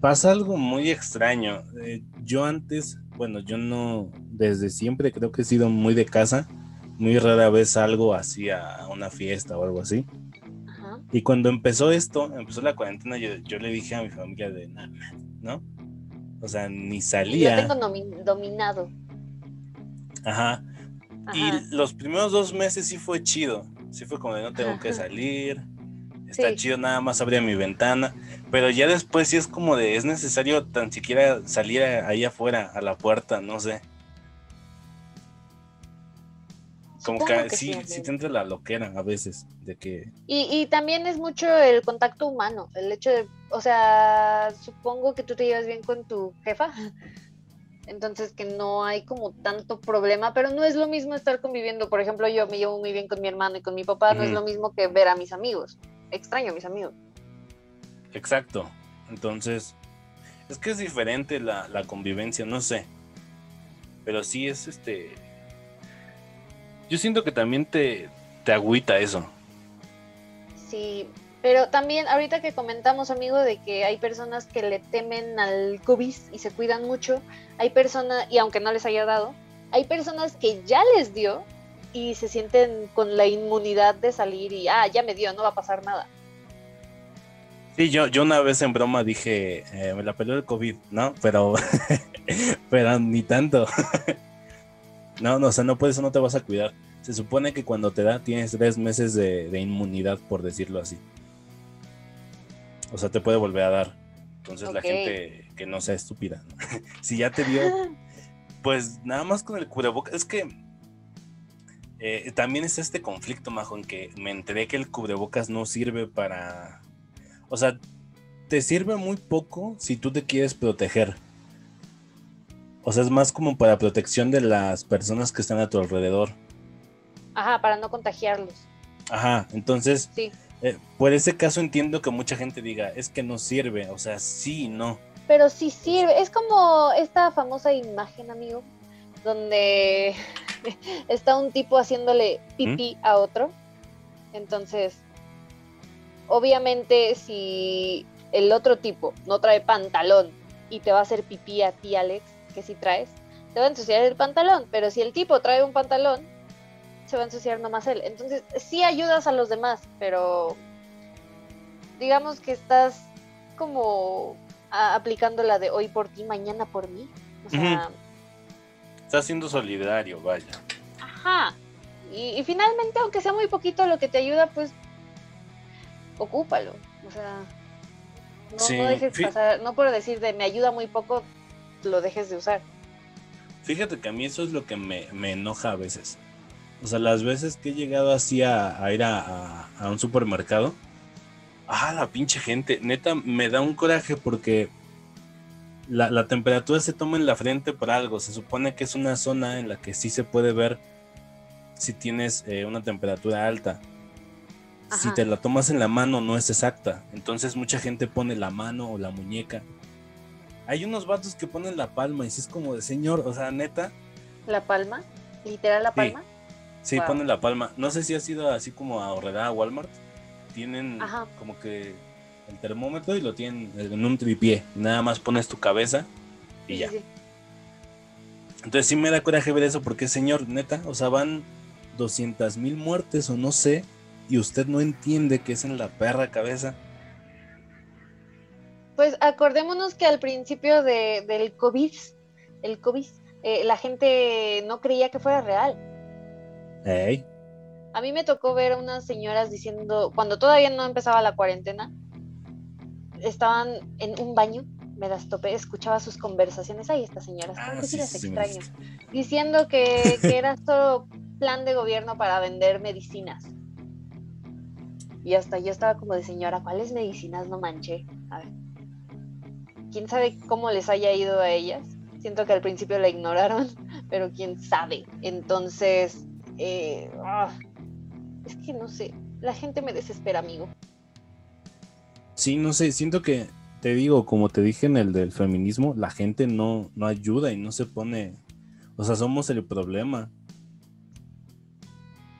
pasa algo muy extraño. Eh, yo antes, bueno, yo no, desde siempre creo que he sido muy de casa. Muy rara vez salgo así a una fiesta o algo así. Y cuando empezó esto, empezó la cuarentena, yo, le dije a mi familia de nada, ¿no? O sea, ni salía. Yo tengo dominado. Ajá. Y los primeros dos meses sí fue chido. Sí fue como de no tengo que salir. Está chido, nada más abría mi ventana. Pero ya después sí es como de es necesario tan siquiera salir ahí afuera, a la puerta, no sé. Como que, sí, sí, te entra la loquera a veces de que... Y, y, también es mucho el contacto humano, el hecho de, o sea, supongo que tú te llevas bien con tu jefa, entonces que no hay como tanto problema, pero no es lo mismo estar conviviendo, por ejemplo, yo me llevo muy bien con mi hermano y con mi papá, no es lo mismo que ver a mis amigos, extraño a mis amigos. Exacto, entonces, es que es diferente la, la convivencia, no sé, pero sí es este... Yo siento que también te, te agüita eso. Sí, pero también, ahorita que comentamos, amigo, de que hay personas que le temen al COVID y se cuidan mucho, hay personas, y aunque no les haya dado, hay personas que ya les dio y se sienten con la inmunidad de salir y, ah, ya me dio, no va a pasar nada. Sí, yo, yo una vez en broma dije, eh, me la peleó el COVID, ¿no? Pero, pero ni tanto. no, no, o sea, no puedes, no te vas a cuidar. Se supone que cuando te da tienes tres meses de inmunidad, por decirlo así. O sea, te puede volver a dar. Entonces la gente que no sea estúpida. si ya te dio, pues nada más con el cubrebocas. Es que eh, también es este conflicto, Majo, en que me enteré que el cubrebocas no sirve para... O sea, te sirve muy poco si tú te quieres proteger. O sea, es más como para protección de las personas que están a tu alrededor. Ajá, para no contagiarlos. Ajá, entonces... Sí eh, por ese caso entiendo que mucha gente diga, es que no sirve, o sea, sí, no. Pero sí sirve, es como esta famosa imagen, amigo, donde está un tipo haciéndole pipí a otro. Entonces, obviamente si el otro tipo no trae pantalón y te va a hacer pipí a ti, Alex, que si traes, te va a ensuciar el pantalón, pero si el tipo trae un pantalón se va a ensuciar nomás él. Entonces, sí ayudas a los demás, pero digamos que estás como aplicando la de hoy por ti, mañana por mí. O sea, Estás siendo solidario, vaya. Ajá. Y, finalmente, aunque sea muy poquito lo que te ayuda, pues ocúpalo. O sea, no, dejes pasar, no por decir de me ayuda muy poco, lo dejes de usar. Fíjate que a mí eso es lo que me, me enoja a veces. O sea, las veces que he llegado así a, ir a, un supermercado, ah, la pinche gente, neta, me da un coraje porque la, temperatura se toma en la frente por algo. Se supone que es una zona en la que sí se puede ver si tienes eh, una temperatura alta. Si te la tomas en la mano no es exacta. Entonces mucha gente pone la mano o la muñeca. Hay unos vatos que ponen la palma y si es como de señor, o sea, neta. ¿La palma? ¿Literal la palma? Sí, ponen la palma. No sé si ha sido así como a Horrera, Walmart. Tienen como que el termómetro y lo tienen en un tripié. Nada más pones tu cabeza y ya. Entonces sí me da coraje ver eso porque, señor, neta, o sea, van 200 mil muertes o no sé, y usted no entiende que es en la perra cabeza. Pues acordémonos que al principio de, del COVID, el COVID, eh, la gente no creía que fuera real. A mí me tocó ver a unas señoras diciendo, cuando todavía no empezaba la cuarentena, estaban en un baño, me las topé, escuchaba sus conversaciones, ahí estas señoras, ah, sí, diciendo que, que era solo plan de gobierno para vender medicinas. Y hasta yo estaba como de señora, ¿cuáles medicinas no manché? A ver. ¿Quién sabe cómo les haya ido a ellas? Siento que al principio la ignoraron, pero quién sabe. Entonces, eh, ah, es que no sé, la gente me desespera, amigo. Sí, no sé, siento que, te digo, como te dije en el del feminismo, la gente no, no ayuda y no se pone, o sea, somos el problema.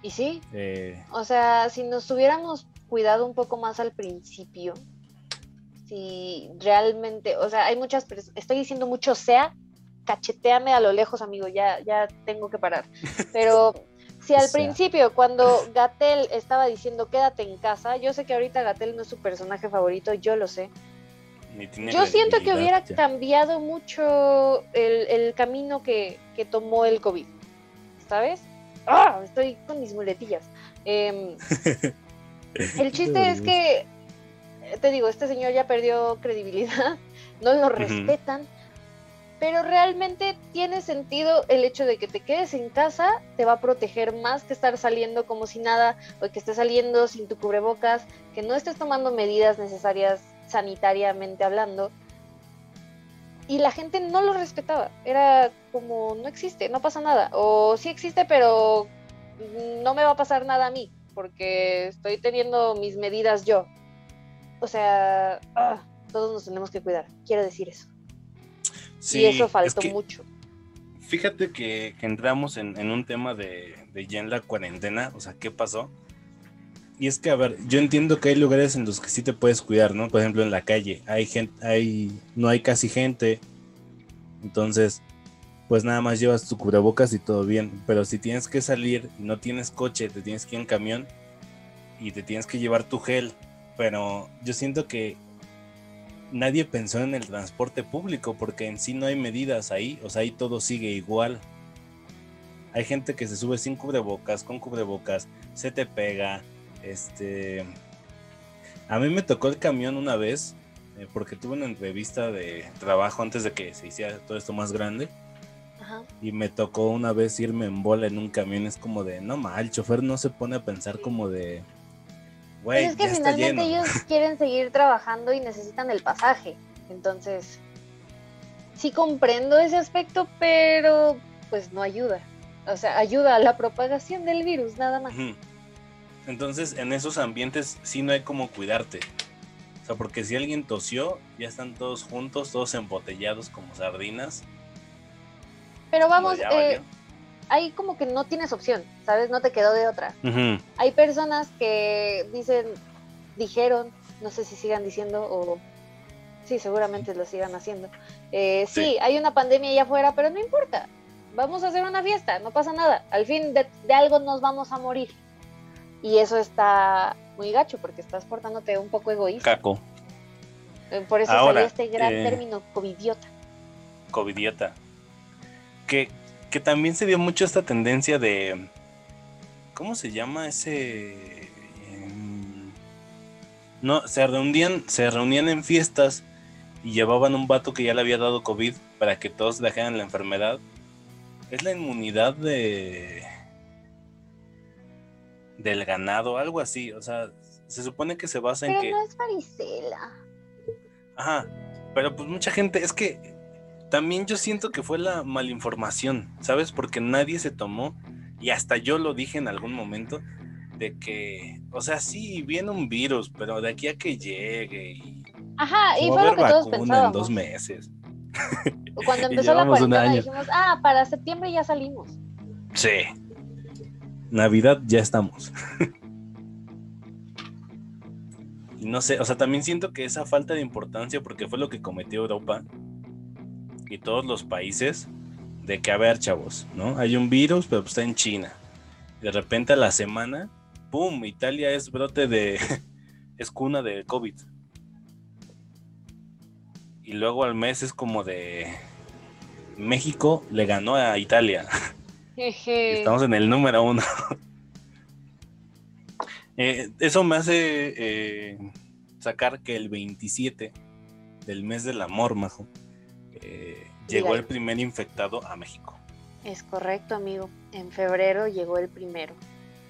Y sí, eh, o sea, si nos hubiéramos cuidado un poco más al principio, si realmente, o sea, hay muchas personas, estoy diciendo mucho sea, cacheteame a lo lejos, amigo, ya, ya tengo que parar. Pero si al principio, cuando Gatel estaba diciendo quédate en casa, yo sé que ahorita Gatel no es su personaje favorito, yo lo sé. Yo siento que hubiera cambiado mucho el, camino que, tomó el COVID, ¿sabes? ¡Ah! Estoy con mis muletillas. Em, el chiste es que, te digo, este señor ya perdió credibilidad, no lo respetan, pero realmente tiene sentido el hecho de que te quedes en casa, te va a proteger más que estar saliendo como si nada, o que estés saliendo sin tu cubrebocas, que no estés tomando medidas necesarias sanitariamente hablando. Y la gente no lo respetaba, era como, no existe, no pasa nada, o sí existe, pero no me va a pasar nada a mí, porque estoy teniendo mis medidas yo. O sea, ah, todos nos tenemos que cuidar, quiero decir eso y eso faltó mucho. Fíjate que, entramos en, un tema de, ya en la cuarentena, o sea, ¿qué pasó? Y es que, a ver, yo entiendo que hay lugares en los que sí te puedes cuidar, ¿no? Por ejemplo, en la calle, hay gente, hay, no hay casi gente, entonces, pues nada más llevas tu cubrebocas y todo bien, pero si tienes que salir y no tienes coche, te tienes que ir en camión y te tienes que llevar tu gel, pero yo siento que nadie pensó en el transporte público porque en sí no hay medidas ahí, o sea, ahí todo sigue igual. Hay gente que se sube sin cubrebocas, con cubrebocas, se te pega, este... A mí me tocó el camión una vez, eh, porque tuve una entrevista de trabajo antes de que se hiciera todo esto más grande. Y me tocó una vez irme en bola en un camión. Es como de, no mal, el chofer no se pone a pensar como de, es que finalmente ellos quieren seguir trabajando y necesitan el pasaje. Entonces, sí comprendo ese aspecto, pero pues no ayuda. O sea, ayuda a la propagación del virus, nada más. Entonces, en esos ambientes sí no hay como cuidarte. O sea, porque si alguien tosió, ya están todos juntos, todos embotellados como sardinas. Pero vamos, eh, ahí como que no tienes opción, ¿sabes? No te quedó de otra. Hay personas que dicen, dijeron, no sé si sigan diciendo o sí, seguramente lo sigan haciendo. Eh, sí. hay una pandemia allá afuera, pero no importa. Vamos a hacer una fiesta, no pasa nada. Al fin de, algo nos vamos a morir. Y eso está muy gacho porque estás portándote un poco egoísta. Caco. Eh, por eso salió este gran eh, término, covidiota. Covidiota. Que que también se dio mucho esta tendencia de. ¿Cómo se llama ese? Em, no, se reunían, se reunían en fiestas y llevaban un vato que ya le había dado COVID para que todos dejaran la enfermedad. Es la inmunidad de. del ganado, algo así. O sea, se supone que se basa en que. No es varicela. Ajá. Pero pues mucha gente, es que también yo siento que fue la malinformación, ¿sabes? Porque nadie se tomó, y hasta yo lo dije en algún momento, de que, o sea, sí, viene un virus, pero de aquí a que llegue y... Ajá, y fue lo que todos pensábamos. en dos meses. Cuando empezó la cuarentena dijimos, ah, para septiembre ya salimos. Sí. Navidad ya estamos. y no sé, o sea, también siento que esa falta de importancia, porque fue lo que cometió Europa, y todos los países de que, a ver, chavos, ¿no? Hay un virus, pero está en China. De repente a la semana, ¡pum! Italia es brote de... es cuna de COVID. Y luego al mes es como de... México le ganó a Italia. Estamos en el número uno. Eh, eso me hace eh, sacar que el 27 del mes del amor, majo, eh, llegó el primer infectado a México. Es correcto, amigo. En febrero llegó el primero.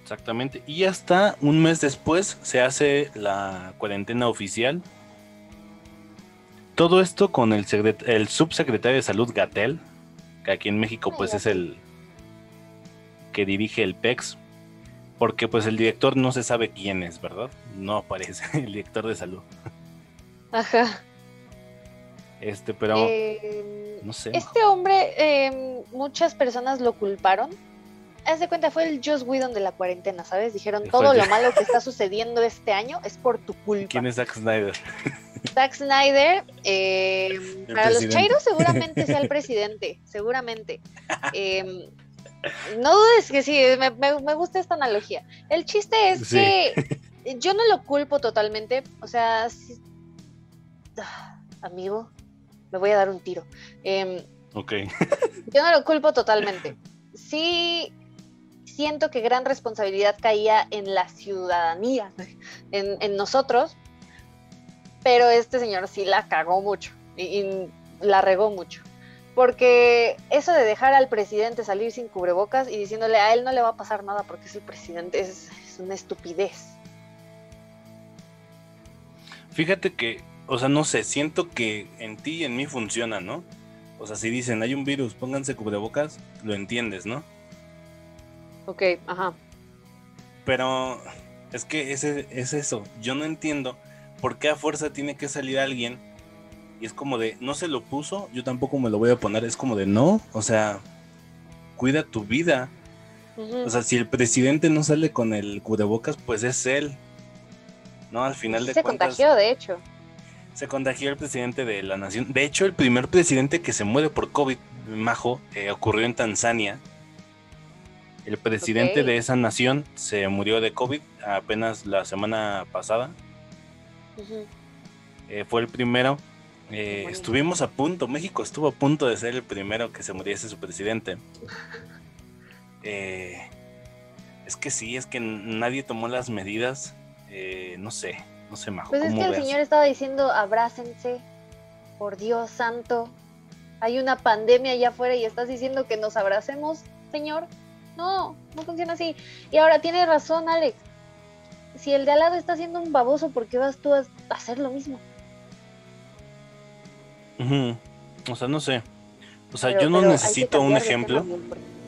Exactamente. Y hasta un mes después se hace la cuarentena oficial. Todo esto con el, el subsecretario de Salud Gatel, que aquí en México pues es el que dirige el PEX, porque pues el director no se sabe quién es, ¿verdad? No aparece el director de salud. Ajá. Este, pero em, no sé. Este hombre, em, muchas personas lo culparon. Haz de cuenta, fue el Joss Whedon de la cuarentena, ¿sabes? Dijeron, todo lo malo que está sucediendo este año es por tu culpa. ¿Quién es Zack Snyder? Zack Snyder, eh, para los chairos seguramente sea el presidente, seguramente. Em, no dudes que sí, me, gusta esta analogía. El chiste es que yo no lo culpo totalmente, o sea, ah, amigo, me voy a dar un tiro. Em, ok. yo no lo culpo totalmente. Sí, siento que gran responsabilidad caía en la ciudadanía, en, nosotros, pero este señor sí la cagó mucho y, la regó mucho. Porque eso de dejar al presidente salir sin cubrebocas y diciéndole a él no le va a pasar nada porque es el presidente es, es una estupidez. Fíjate que, o sea, no sé, siento que en ti y en mí funciona, ¿no? O sea, si dicen hay un virus, pónganse cubrebocas, lo entiendes, ¿no? Ok, ajá. Pero es que ese, es eso. Yo no entiendo por qué a fuerza tiene que salir alguien y es como de, no se lo puso, yo tampoco me lo voy a poner. Es como de, no, o sea, cuida tu vida. O sea, si el presidente no sale con el cubrebocas, pues es él. No, al final de cuentas. Se contagió, de hecho. Se contagió el presidente de la nación. De hecho, el primer presidente que se muere por COVID, Majo, eh, ocurrió en Tanzania. El presidente de esa nación se murió de COVID apenas la semana pasada. Eh, fue el primero. Eh, estuvimos a punto, México estuvo a punto de ser el primero que se muriese su presidente. Es que sí, es que nadie tomó las medidas. no sé, no sé, Majo. Pues es que el señor estaba diciendo, abrácense, por Dios santo. Hay una pandemia allá afuera y estás diciendo que nos abracemos, señor. No, no funciona así. Y ahora tiene razón, Alex. Si el de al lado está haciendo un baboso, ¿por qué vas tú a hacer lo mismo? O sea, no sé. O sea, yo no necesito un ejemplo.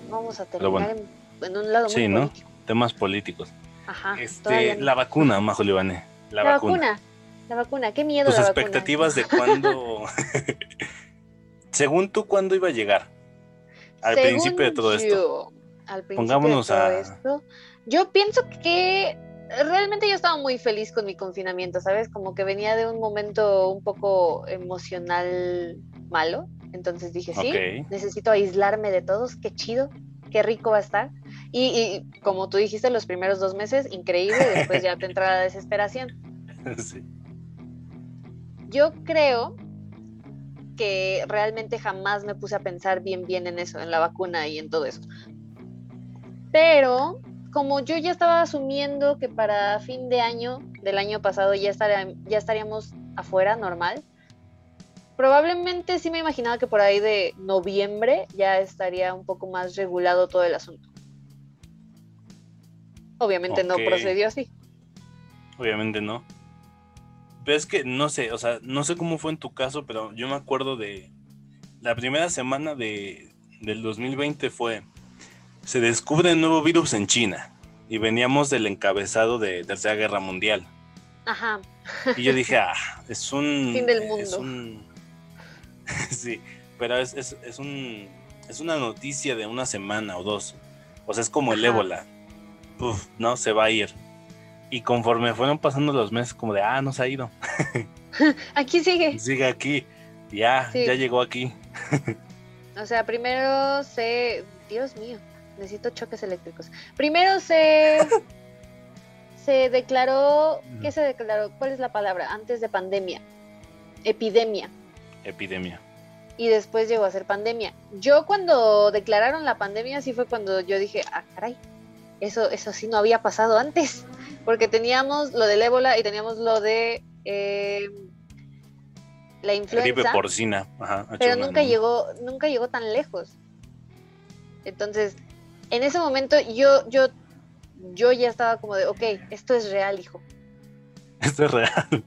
Vamos a terminar en, un lado sí, ¿no? Temas políticos. Ajá. Este, la vacuna, Majo Libane. La, vacuna. La vacuna, qué miedo. Tus expectativas de cuándo. Según tú, ¿cuándo iba a llegar? Al principio de todo esto al principio de todo esto. Yo pienso que realmente yo estaba muy feliz con mi confinamiento, ¿sabes? Como que venía de un momento un poco emocional malo. Entonces dije, sí, necesito aislarme de todos, qué chido, qué rico va a estar. Y, como tú dijiste, los primeros dos meses, increíble, después ya te entra la desesperación. Sí. Yo creo que realmente jamás me puse a pensar bien bien en eso, en la vacuna y en todo eso. Pero como yo ya estaba asumiendo que para fin de año del año pasado ya, ya estaríamos afuera normal, probablemente sí me imaginaba que por ahí de noviembre ya estaría un poco más regulado todo el asunto. Obviamente no procedió así. Obviamente no. Pero es que no sé, o sea, no sé cómo fue en tu caso, pero yo me acuerdo de la primera semana de, del 2020 fue se descubre un nuevo virus en China y veníamos del encabezado de Tercera Guerra Mundial. Ajá. Y yo dije, ah, es un... Fin del mundo. Es un... sí, pero es, es, un, es una noticia de una semana o dos. O sea, es como el ébola. Puf, no, se va a ir. Y conforme fueron pasando los meses, como de, ah, no se ha ido. aquí sigue. Sigue aquí. Ya, ya llegó aquí. o sea, primero se... Dios mío necesito choques eléctricos. Primero se, se declaró, ¿qué se declaró? ¿Cuál es la palabra? Antes de pandemia. Epidemia. Epidemia. Y después llegó a ser pandemia. Yo cuando declararon la pandemia, sí fue cuando yo dije, ah, caray, eso, eso sí no había pasado antes. Porque teníamos lo del ébola y teníamos lo de eh, la influenza. Gripe porcina. Ajá, pero nunca llegó, nunca llegó tan lejos. Entonces, en ese momento yo, yo, yo ya estaba como de, ok, esto es real, hijo. Esto es real.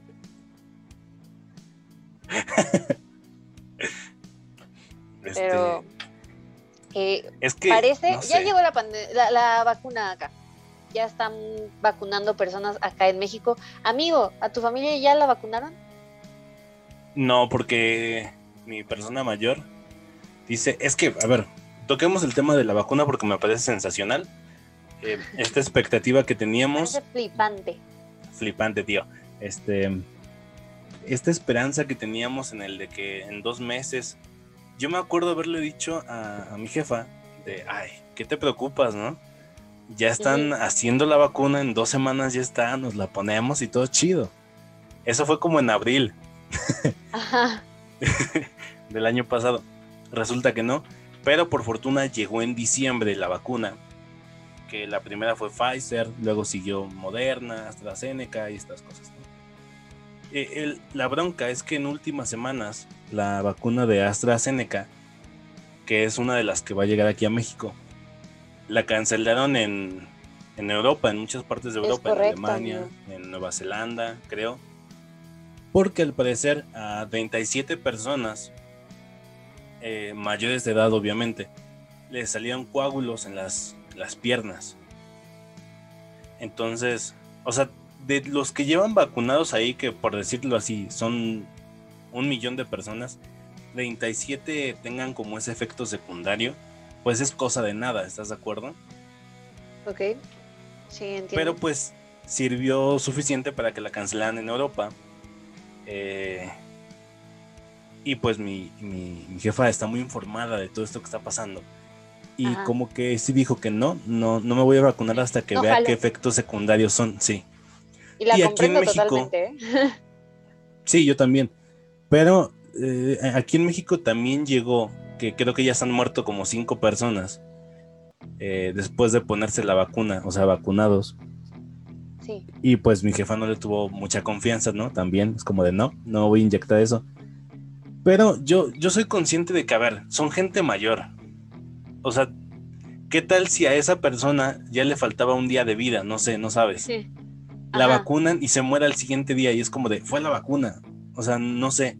Pero este, es que parece, ya llegó la, la, vacuna acá. Ya están vacunando personas acá en México. Amigo, ¿a tu familia ya la vacunaron? No, porque mi persona mayor dice, es que, a ver, toquemos el tema de la vacuna porque me parece sensacional. Eh, esta expectativa que teníamos. Parece flipante. Flipante, tío. Este. esta esperanza que teníamos en el de que en dos meses, yo me acuerdo haberle dicho a, mi jefa de, ay, ¿qué te preocupas, no? Ya están haciendo la vacuna, en dos semanas ya está, nos la ponemos y todo chido. Eso fue como en abril del año pasado. Resulta que no, pero por fortuna llegó en diciembre la vacuna, que la primera fue Pfizer, luego siguió Moderna, AstraZeneca y estas cosas. Eh, la bronca es que en últimas semanas la vacuna de AstraZeneca, que es una de las que va a llegar aquí a México, la cancelaron en, Europa, en muchas partes de Europa, en Alemania, en Nueva Zelanda, creo. Porque al parecer a 37 personas eh, mayores de edad, obviamente, le salían coágulos en las, las piernas. Entonces, o sea, de los que llevan vacunados ahí, que por decirlo así, son un millón de personas, 37 tengan como ese efecto secundario, pues es cosa de nada, ¿estás de acuerdo? Ok, sí, entiendo. Pero pues sirvió suficiente para que la cancelaran en Europa. Eh, y pues mi, jefa está muy informada de todo esto que está pasando. Y como que sí dijo que no, no, no me voy a vacunar hasta que vea qué efectos secundarios son, sí. Y la aquí en México, ¿eh? Sí, yo también. Pero eh, aquí en México también llegó, que creo que ya se han muerto como cinco personas eh, después de ponerse la vacuna, o sea, vacunados. Sí. Y pues mi jefa no le tuvo mucha confianza, ¿no? También es como de no, no voy a inyectar eso. Pero yo, yo soy consciente de que, a ver, son gente mayor. O sea, ¿qué tal si a esa persona ya le faltaba un día de vida? No sé, no sabes. Sí. La vacunan y se muere al siguiente día y es como de, fue la vacuna. O sea, no sé.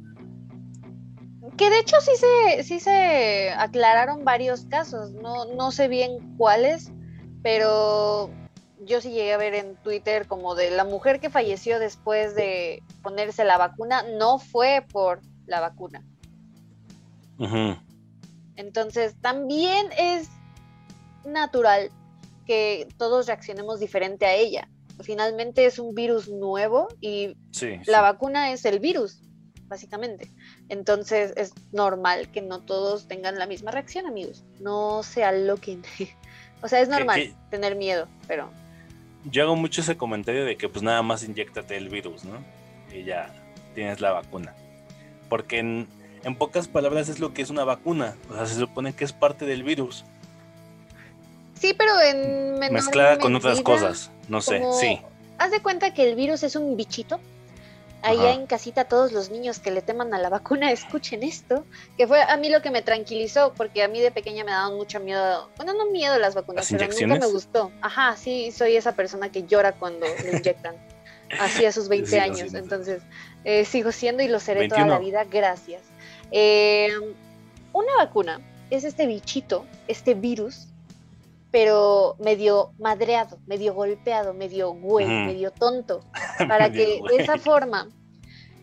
Que de hecho sí se, sí se aclararon varios casos, no, no sé bien cuáles, pero yo sí llegué a ver en Twitter como de la mujer que falleció después de ponerse la vacuna, no fue por la vacuna. Entonces, también es natural que todos reaccionemos diferente a ella. Finalmente es un virus nuevo y la vacuna es el virus, básicamente. Entonces es normal que no todos tengan la misma reacción, amigos. No se aloquen. o sea, es normal tener miedo, pero... Yo hago mucho ese comentario de que pues nada más inyectate el virus, ¿no? Y ya tienes la vacuna porque en, pocas palabras es lo que es una vacuna, o sea, se supone que es parte del virus. Sí, pero en mezclada con otras cosas, no sé, sí. Haz de cuenta que el virus es un bichito. Allá en casita todos los niños que le teman a la vacuna escuchen esto, que fue a mí lo que me tranquilizó, porque a mí de pequeña me daban mucho miedo, bueno, no miedo las vacunas, pero nunca me gustó. Ajá, sí, soy esa persona que llora cuando le inyectan, así a sus 20 años, entonces eh, sigo siendo y lo seré toda la vida, gracias. Eh, una vacuna es este bichito, este virus, pero medio madreado, medio golpeado, medio güey, medio tonto, para que de esa forma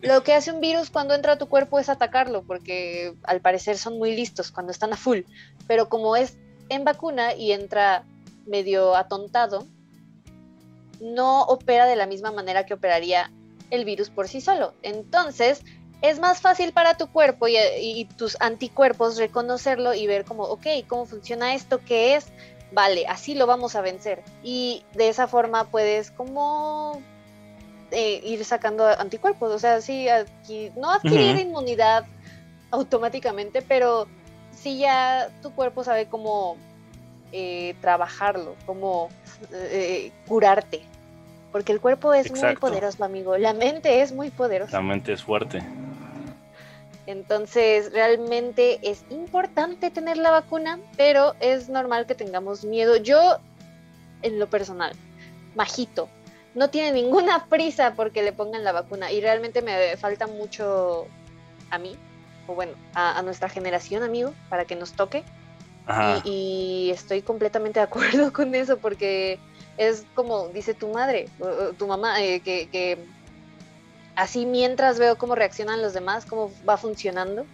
lo que hace un virus cuando entra a tu cuerpo es atacarlo, porque al parecer son muy listos cuando están a full, pero como es en vacuna y entra medio atontado, no opera de la misma manera que operaría el virus por sí solo. Entonces, es más fácil para tu cuerpo y, tus anticuerpos reconocerlo y ver como, ok, ¿cómo funciona esto? ¿Qué es? Vale, así lo vamos a vencer. Y de esa forma puedes como eh, ir sacando anticuerpos. O sea, sí, no adquirir inmunidad automáticamente, pero sí ya tu cuerpo sabe cómo eh, trabajarlo, cómo eh, curarte. Porque el cuerpo es muy poderoso, amigo. La mente es muy poderosa. La mente es fuerte. Entonces, realmente es importante tener la vacuna, pero es normal que tengamos miedo. Yo, en lo personal, majito, no tiene ninguna prisa porque le pongan la vacuna y realmente me falta mucho a mí, o bueno, a, nuestra generación, amigo, para que nos toque. y estoy completamente de acuerdo con eso porque es como dice tu madre, tu mamá, eh, que, así mientras veo cómo reaccionan los demás, cómo va funcionando.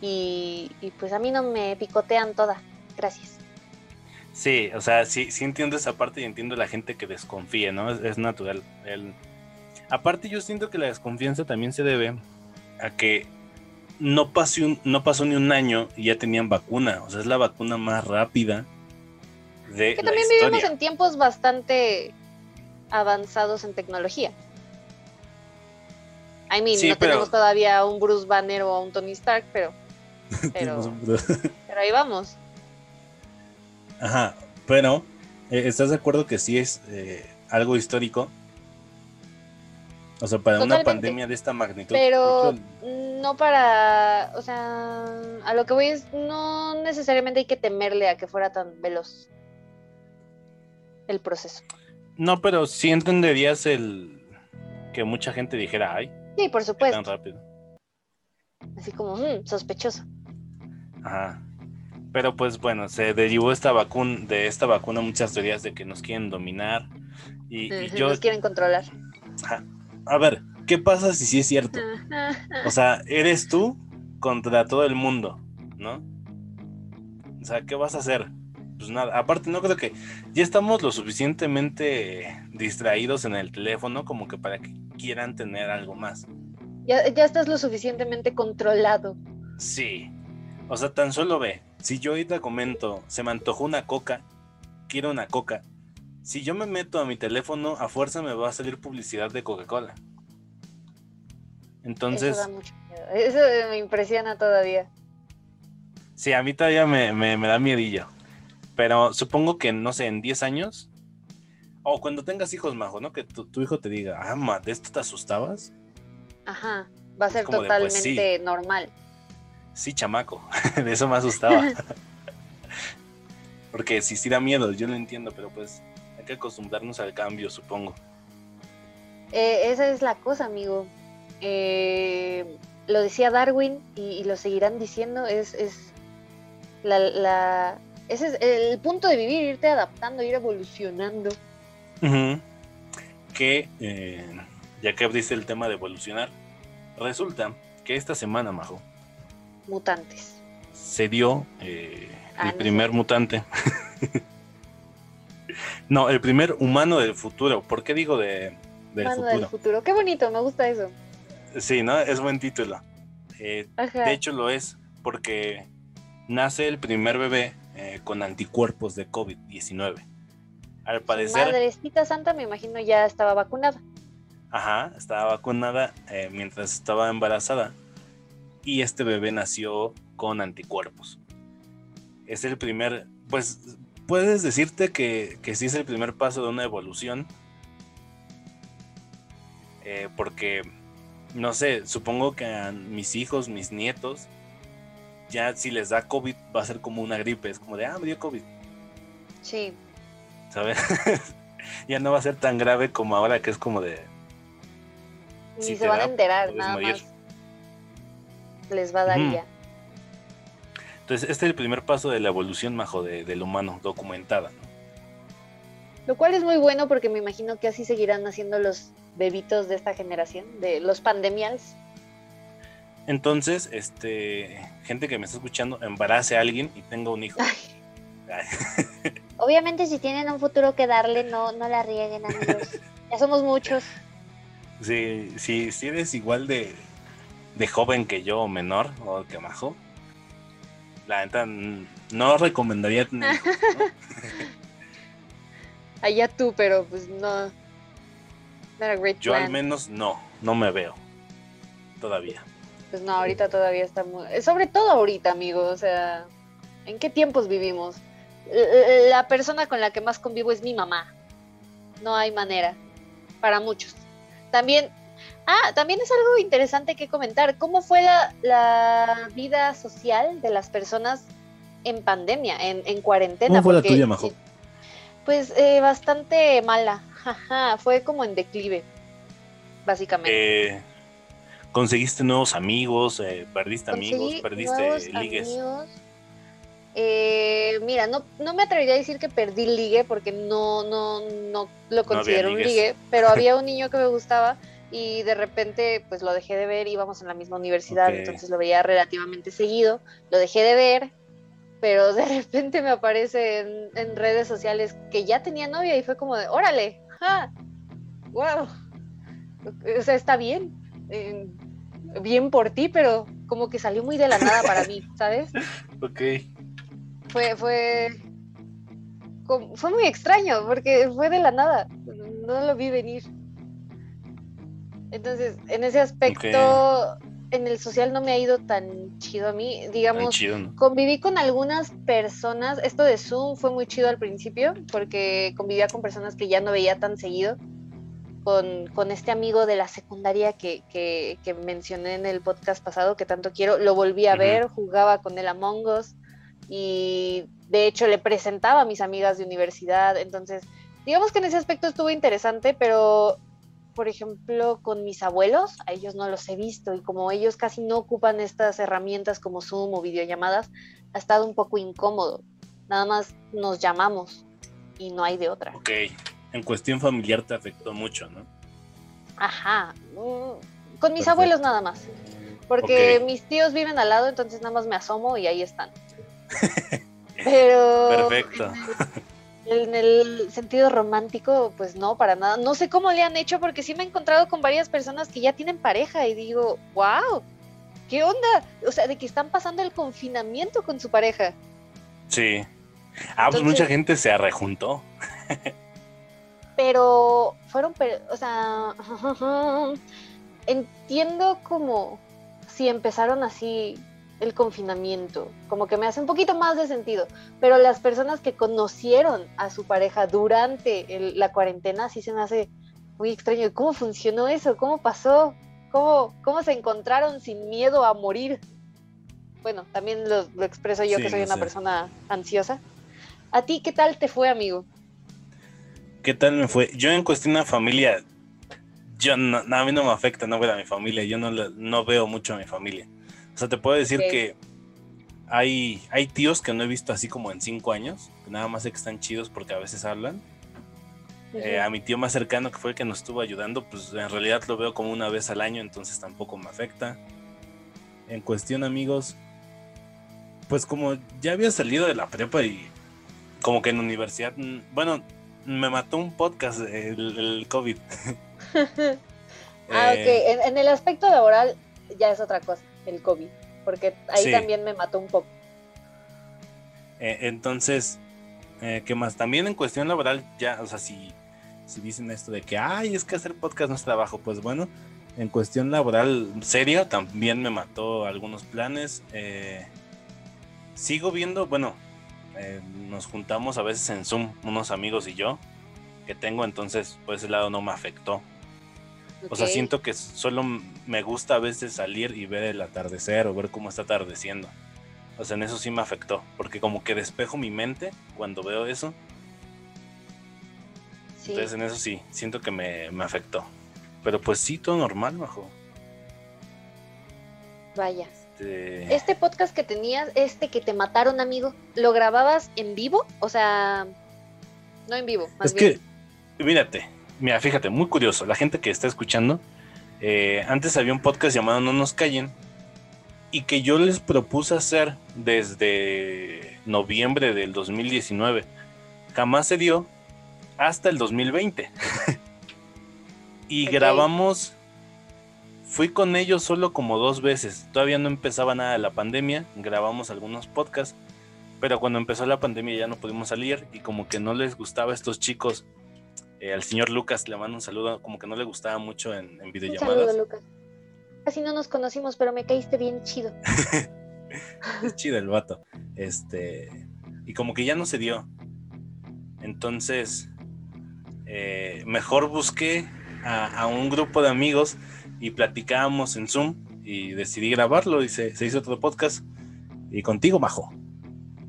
Y, pues a mí no me picotean toda. Gracias. Sí, o sea, sí, sí entiendo esa parte y entiendo la gente que desconfía, ¿no? Es, natural. El, Aparte, yo siento que la desconfianza también se debe a que no, pasó no pasó ni un año y ya tenían vacuna. O sea, es la vacuna más rápida de. Que también vivimos en tiempos bastante avanzados en tecnología. I mean, no tenemos todavía un Bruce Banner o un Tony Stark, pero. Pero, pero ahí vamos. Ajá, pero eh, ¿estás de acuerdo que sí es eh, algo histórico? O sea, para una pandemia de esta magnitud. Pero no para, o sea, a lo que voy es, no necesariamente hay que temerle a que fuera tan veloz el proceso. No, pero sí entenderías el que mucha gente dijera, ay. Sí, por supuesto. Tan rápido. Así como, mm, sospechoso. Ajá. Pero pues bueno, se derivó esta vacuna, de esta vacuna muchas teorías de que nos quieren dominar y, Nos quieren controlar. A ver, ¿qué pasa si sí es cierto? O sea, eres tú contra todo el mundo, ¿no? O sea, ¿qué vas a hacer? Pues nada, aparte no creo que ya estamos lo suficientemente distraídos en el teléfono como que para que quieran tener algo más. Ya, ya estás lo suficientemente controlado. Sí. O sea, tan solo ve, si yo ahorita comento, se me antojó una coca, quiero una coca. Si yo me meto a mi teléfono, a fuerza me va a salir publicidad de Coca-Cola. Entonces. Eso, da mucho miedo. Eso me impresiona todavía. Sí, a mí todavía me, da miedillo. Pero supongo que, no sé, en 10 años. O cuando tengas hijos, Majo, ¿no? Que tu, hijo te diga, ah, ma, ¿de esto te asustabas? Ajá, va a ser pues, totalmente normal sí, chamaco, de eso me asustaba. Porque si sí da miedo, yo lo entiendo, pero pues hay que acostumbrarnos al cambio, supongo. Eh, esa es la cosa, amigo. Eh, lo decía Darwin y, lo seguirán diciendo, es, es la, ese es el punto de vivir, irte adaptando, ir evolucionando. Que, eh, ya que abriste el tema de evolucionar, resulta que esta semana, Majo, mutantes. Se dio eh, el ah, primer mutante. no, el primer humano del futuro. ¿Por qué digo de, del humano futuro? del futuro? Qué bonito, me gusta eso. Sí, ¿no? Es buen título. Eh, de hecho lo es porque nace el primer bebé eh, con anticuerpos de COVID-19. Al parecer... Madrecita Santa me imagino ya estaba vacunada. Ajá, estaba vacunada mientras estaba embarazada y este bebé nació con anticuerpos. Es el primer, pues puedes decirte que, que sí es el primer paso de una evolución, eh, porque, no sé, supongo que a mis hijos, mis nietos, ya si les da COVID va a ser como una gripe, es como de, ah, me dio COVID. Sí. ¿Sabes? ya no va a ser tan grave como ahora que es como de... Ni se van a enterar, nada más les va a dar ya. Entonces, este es el primer paso de la evolución, majo, del humano, documentada. Lo cual es muy bueno porque me imagino que así seguirán haciendo los bebitos de esta generación, de los pandemials. Entonces, este, gente que me está escuchando, embarace a alguien y tenga un hijo. Obviamente si tienen un futuro que darle, no, no la rieguen, amigos. ya somos muchos. Sí, sí, si eres igual de, de joven que yo o menor o que majo, la neta no recomendaría tener hijos, Allá tú, pero pues no. yo al menos no, no me veo. Todavía. Pues no, ahorita todavía está muy. Sobre todo ahorita, amigo. O sea, ¿en qué tiempos vivimos? La persona con la que más convivo es mi mamá. No hay manera. Para muchos. También Ah, también es algo interesante que comentar. ¿Cómo fue la, vida social de las personas en pandemia, en, cuarentena? ¿Cómo fue la tuya, Majo? Pues eh, bastante mala. fue como en declive, básicamente. Eh, ¿Conseguiste nuevos amigos? Eh, ¿Perdiste amigos? ¿Perdiste ligues? Mira, no, no me atrevería a decir que perdí ligue porque no, no, no lo considero un ligue, pero había un niño que me gustaba y de repente pues lo dejé de ver, íbamos en la misma universidad, entonces lo veía relativamente seguido, lo dejé de ver, pero de repente me aparece en, redes sociales que ya tenía novia y fue como de, órale, ¡ja! ¡Wow! O sea, está bien. Eh, bien por ti, pero como que salió muy de la nada para mí, ¿sabes? Ok. Fue, fue, fue muy extraño porque fue de la nada. No lo vi venir. Entonces, en ese aspecto, en el social no me ha ido tan chido a mí. Digamos, conviví con algunas personas. Esto de Zoom fue muy chido al principio porque convivía con personas que ya no veía tan seguido. Con, con este amigo de la secundaria que, que, que, mencioné en el podcast pasado, que tanto quiero, lo volví a ver, jugaba con él Among Us y de hecho le presentaba a mis amigas de universidad. Entonces, digamos que en ese aspecto estuvo interesante, pero por ejemplo, con mis abuelos, a ellos no los he visto y como ellos casi no ocupan estas herramientas como Zoom o videollamadas, ha estado un poco incómodo. Nada más nos llamamos y no hay de otra. Ok, en cuestión familiar te afectó mucho, ¿no? Ajá, mm, con mis abuelos nada más, porque mis tíos viven al lado, entonces nada más me asomo y ahí están. Pero... Perfecto. En el sentido romántico, pues no, para nada. No sé cómo le han hecho porque sí me he encontrado con varias personas que ya tienen pareja y digo, wow, ¿qué onda? O sea, de que están pasando el confinamiento con su pareja. Sí. Ah, pues mucha gente se arrejuntó. pero fueron, o sea, entiendo como si empezaron así el confinamiento, como que me hace un poquito más de sentido, pero las personas que conocieron a su pareja durante la cuarentena sí se me hace muy extraño. ¿Cómo funcionó eso? ¿Cómo pasó? ¿Cómo, cómo se encontraron sin miedo a morir? Bueno, también lo, expreso yo que soy una persona ansiosa. ¿A ti qué tal te fue, amigo? ¿Qué tal me fue? Yo en cuestión de familia, yo no, a mí no me afecta no ver a mi familia, yo no, no veo mucho a mi familia. O sea, te puedo decir que hay, hay tíos que no he visto así como en cinco años, nada más sé que están chidos porque a veces hablan. Eh, a mi tío más cercano, que fue el que nos estuvo ayudando, pues en realidad lo veo como una vez al año, entonces tampoco me afecta. En cuestión, amigos, pues como ya había salido de la prepa y como que en universidad, mm, bueno, me mató un podcast el, COVID. ah, ok. Eh, en, el aspecto laboral ya es otra cosa el COVID, porque ahí también me mató un poco. Eh, entonces, eh, ¿qué más? También en cuestión laboral, ya, o sea, si, si dicen esto de que, ay, es que hacer podcast no es trabajo, pues bueno, en cuestión laboral seria, también me mató algunos planes. Eh, sigo viendo, bueno, nos juntamos a veces en Zoom, unos amigos y yo, que tengo, entonces por ese lado no me afectó. O sea, siento que solo me gusta a veces salir y ver el atardecer o ver cómo está atardeciendo. O sea, en eso sí me afectó, porque como que despejo mi mente cuando veo eso. Entonces en eso sí, siento que me, afectó. Pero pues sí, todo normal, bajo. Vaya. Este... este... podcast que tenías, este que te mataron, amigo, ¿lo grababas en vivo? O sea, no en vivo. es que, mírate, mira, fíjate, muy curioso. La gente que está escuchando, eh, antes había un podcast llamado No nos callen y que yo les propuse hacer desde noviembre del 2019. Jamás se dio hasta el 2020. y grabamos, fui con ellos solo como dos veces. Todavía no empezaba nada la pandemia, grabamos algunos podcasts, pero cuando empezó la pandemia ya no pudimos salir y como que no les gustaba a estos chicos eh, al señor Lucas le mando un saludo, como que no le gustaba mucho en, en videollamadas. Un saludo, Lucas. Casi no nos conocimos, pero me caíste bien chido. es chido el vato. Este, y como que ya no se dio. Entonces, eh, mejor busqué a, un grupo de amigos y platicábamos en Zoom y decidí grabarlo y se, hizo otro podcast. Y contigo, Majo.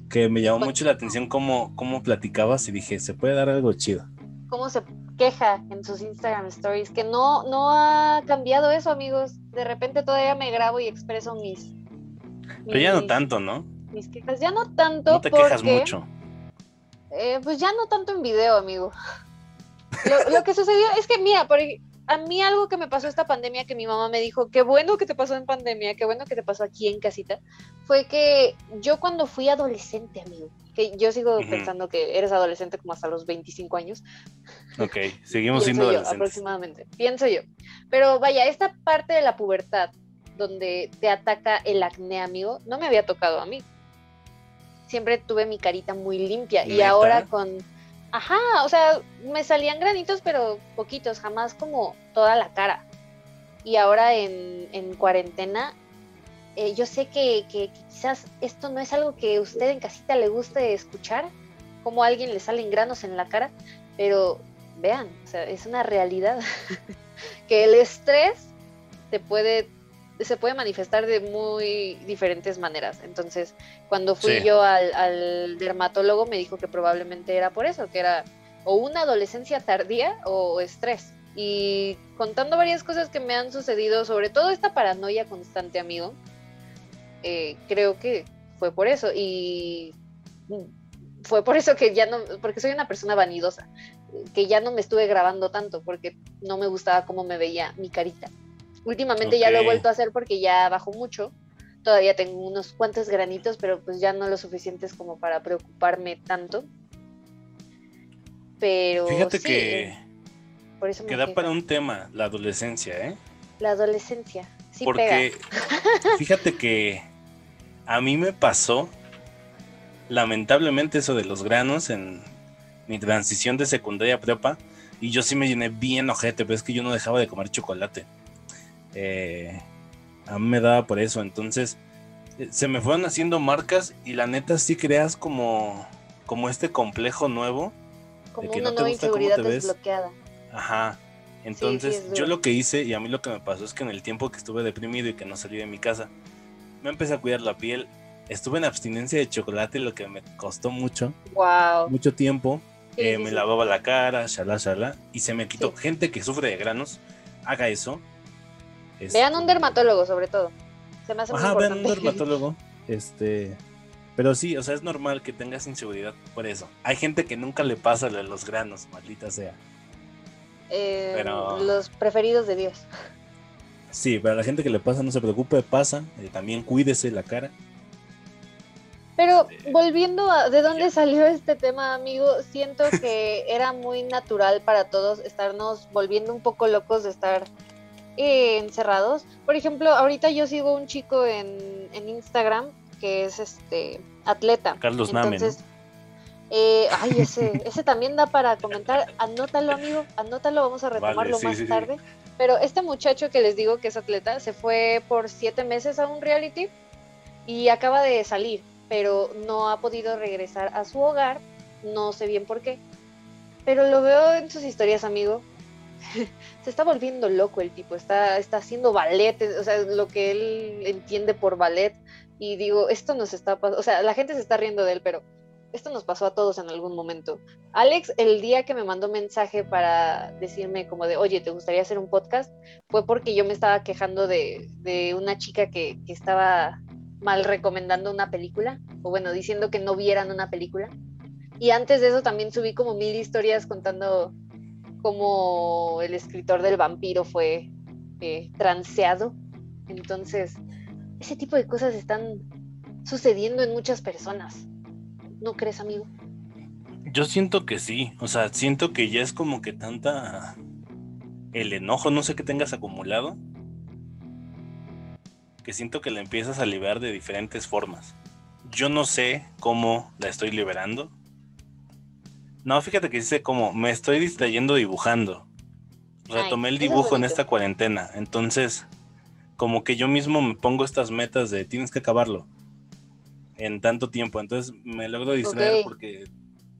Que me llamó mucho la atención cómo, cómo platicabas y dije, se puede dar algo chido cómo se queja en sus Instagram stories, que no, no ha cambiado eso, amigos. De repente todavía me grabo y expreso mis... Pero ya no tanto, ¿no? Mis quejas, ya no tanto. No te quejas mucho. Eh, pues ya no tanto en video, amigo. Lo, que sucedió es que, mira, por, a mí algo que me pasó esta pandemia, que mi mamá me dijo, qué bueno que te pasó en pandemia, qué bueno que te pasó aquí en casita, fue que yo cuando fui adolescente, amigo, que yo sigo pensando que eres adolescente como hasta los 25 años. Ok, seguimos siendo adolescentes. aproximadamente, pienso yo. Pero vaya, esta parte de la pubertad, donde te ataca el acné, amigo, no me había tocado a mí. Siempre tuve mi carita muy limpia y ahora con Ajá, o sea, me salían granitos, pero poquitos, jamás como toda la cara. Y ahora en, cuarentena, eh, yo sé que, quizás esto no es algo que usted en casita le guste escuchar, como a alguien le salen granos en la cara, pero vean, o sea, es una realidad que el estrés te puede se puede manifestar de muy diferentes maneras. Entonces, cuando fui yo al, dermatólogo, me dijo que probablemente era por eso, que era o una adolescencia tardía o estrés. Y contando varias cosas que me han sucedido, sobre todo esta paranoia constante, amigo, eh, creo que fue por eso. Y fue por eso que ya no, porque soy una persona vanidosa, que ya no me estuve grabando tanto, porque no me gustaba cómo me veía mi carita. Últimamente ya lo he vuelto a hacer porque ya bajó mucho. Todavía tengo unos cuantos granitos, pero pues ya no lo suficientes como para preocuparme tanto. Pero. Fíjate que. Por eso queda para un tema, la adolescencia, ¿eh? La adolescencia. Sí porque fíjate que a mí me pasó lamentablemente eso de los granos en mi transición de secundaria a prepa y yo sí me llené bien ojete, pero es que yo no dejaba de comer chocolate. Eh, a mí me daba por eso. Entonces, eh, se me fueron haciendo marcas y la neta sí creas como, como este complejo nuevo. Como una nueva inseguridad desbloqueada. Ajá. Entonces, yo lo que hice y a mí lo que me pasó es que en el tiempo que estuve deprimido y que no salí de mi casa, me empecé a cuidar la piel. Estuve en abstinencia de chocolate, lo que me costó mucho. Wow. Mucho tiempo. Eh, me lavaba la cara, shala, shala, y se me quitó. Gente que sufre de granos, haga eso vean un este, dermatólogo, sobre todo. Se me hace Ajá, vean un dermatólogo. Este. Pero sí, o sea, es normal que tengas inseguridad por eso. Hay gente que nunca le pasa los granos, maldita sea. Eh, pero... Los preferidos de Dios. Sí, para la gente que le pasa, no se preocupe, pasa. Eh, también cuídese la cara. Pero volviendo a de dónde salió este tema, amigo, siento que era muy natural para todos estarnos volviendo un poco locos de estar eh, encerrados. Por ejemplo, ahorita yo sigo un chico en, en Instagram que es este atleta. Carlos Entonces, eh, ay, ese, ese también da para comentar. Anótalo, amigo, anótalo, vamos a retomarlo más tarde. Pero este muchacho que les digo que es atleta se fue por siete meses a un reality y acaba de salir, pero no ha podido regresar a su hogar. No sé bien por qué. Pero lo veo en sus historias, amigo, se está volviendo loco el tipo, está, está haciendo ballet, o sea, lo que él entiende por ballet. Y digo, esto nos está pasando, o sea, la gente se está riendo de él, pero esto nos pasó a todos en algún momento. Alex, el día que me mandó mensaje para decirme como de, oye, ¿te gustaría hacer un podcast? Fue porque yo me estaba quejando de, una chica que, que estaba mal recomendando una película, o bueno, diciendo que no vieran una película. Y antes de eso también subí como mil historias contando cómo el escritor del vampiro fue eh, transeado. Entonces, ese tipo de cosas están sucediendo en muchas personas. ¿No crees, amigo? Yo siento que sí, o sea, siento que ya es como que tanta el enojo, no sé qué tengas acumulado, que siento que la empiezas a liberar de diferentes formas. Yo no sé cómo la estoy liberando, no, fíjate que dice como me estoy distrayendo dibujando. Retomé el dibujo en esta cuarentena. Entonces, como que yo mismo me pongo estas metas de tienes que acabarlo en tanto tiempo. Entonces me logro distraer porque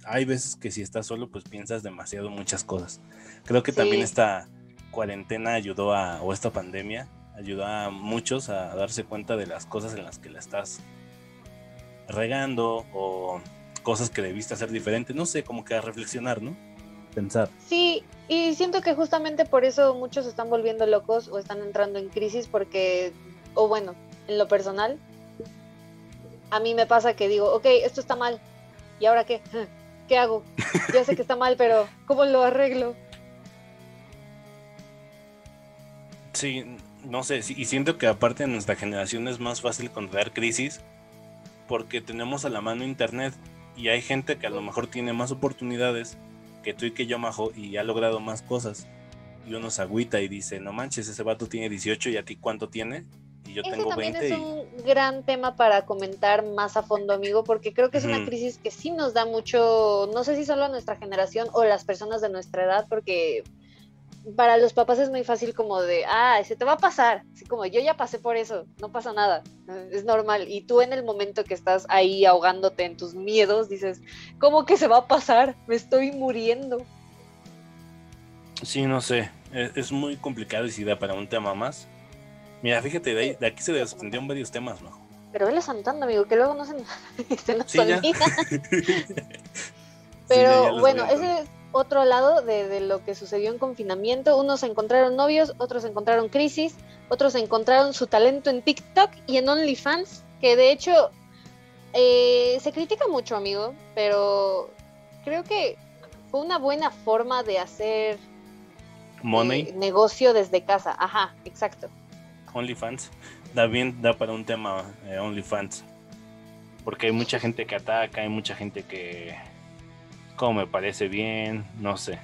hay veces que si estás solo, pues piensas demasiado muchas cosas. Creo que también esta cuarentena ayudó a, o esta pandemia ayudó a muchos a darse cuenta de las cosas en las que la estás regando o cosas que debiste hacer diferente, no sé, como que a reflexionar, ¿no? Pensar. Sí, y siento que justamente por eso muchos están volviendo locos o están entrando en crisis porque, o bueno, en lo personal, a mí me pasa que digo, ok, esto está mal, ¿y ahora qué? ¿Qué hago? Ya sé que está mal, pero ¿cómo lo arreglo? Sí, no sé, y siento que aparte de nuestra generación es más fácil controlar crisis porque tenemos a la mano internet y hay gente que a lo mejor tiene más oportunidades que tú y que yo, Majo, y ha logrado más cosas. Y uno se agüita y dice, no manches, ese vato tiene 18 y a ti cuánto tiene? Yo tengo también 20. Es un gran tema para comentar más a fondo, amigo, porque creo que es una crisis que sí nos da mucho, no sé si solo a nuestra generación o las personas de nuestra edad, porque para los papás es muy fácil como de, ah, se te va a pasar, así como yo ya pasé por eso, no pasa nada, es normal. Y tú en el momento que estás ahí ahogándote en tus miedos, dices, ¿cómo que se va a pasar? Me estoy muriendo. Sí, no sé, e, es, muy complicado y si da para un tema más. Mira, fíjate, de, aquí se desprendieron varios temas, ¿no? Pero vele santando, amigo, que luego no se, se nos olvida. Pero bueno, ese es otro lado de, lo que sucedió en confinamiento. Unos encontraron novios, otros encontraron crisis, otros encontraron su talento en TikTok y en OnlyFans, que de hecho eh, se critica mucho, amigo, pero creo que fue una buena forma de hacer Money. Eh, negocio desde casa. Ajá, exacto. OnlyFans. Da bien, da para un tema eh, OnlyFans. Porque hay mucha gente que ataca, hay mucha gente que como me parece bien, no sé.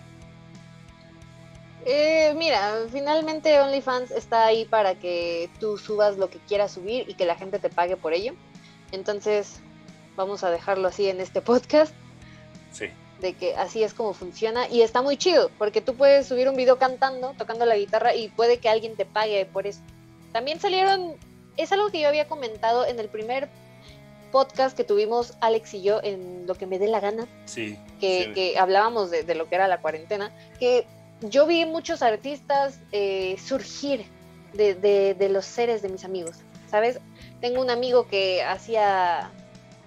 Eh, mira, finalmente OnlyFans está ahí para que tú subas lo que quieras subir y que la gente te pague por ello. Entonces, vamos a dejarlo así en este podcast. Sí. De que así es como funciona. Y está muy chido, porque tú puedes subir un video cantando, tocando la guitarra y puede que alguien te pague por eso. También salieron, es algo que yo había comentado en el primer podcast que tuvimos Alex y yo en Lo que me dé la gana. Sí. Que, hablábamos de, lo que era la cuarentena. Que yo vi muchos artistas eh, surgir de, los seres de mis amigos. ¿Sabes? Tengo un amigo que hacía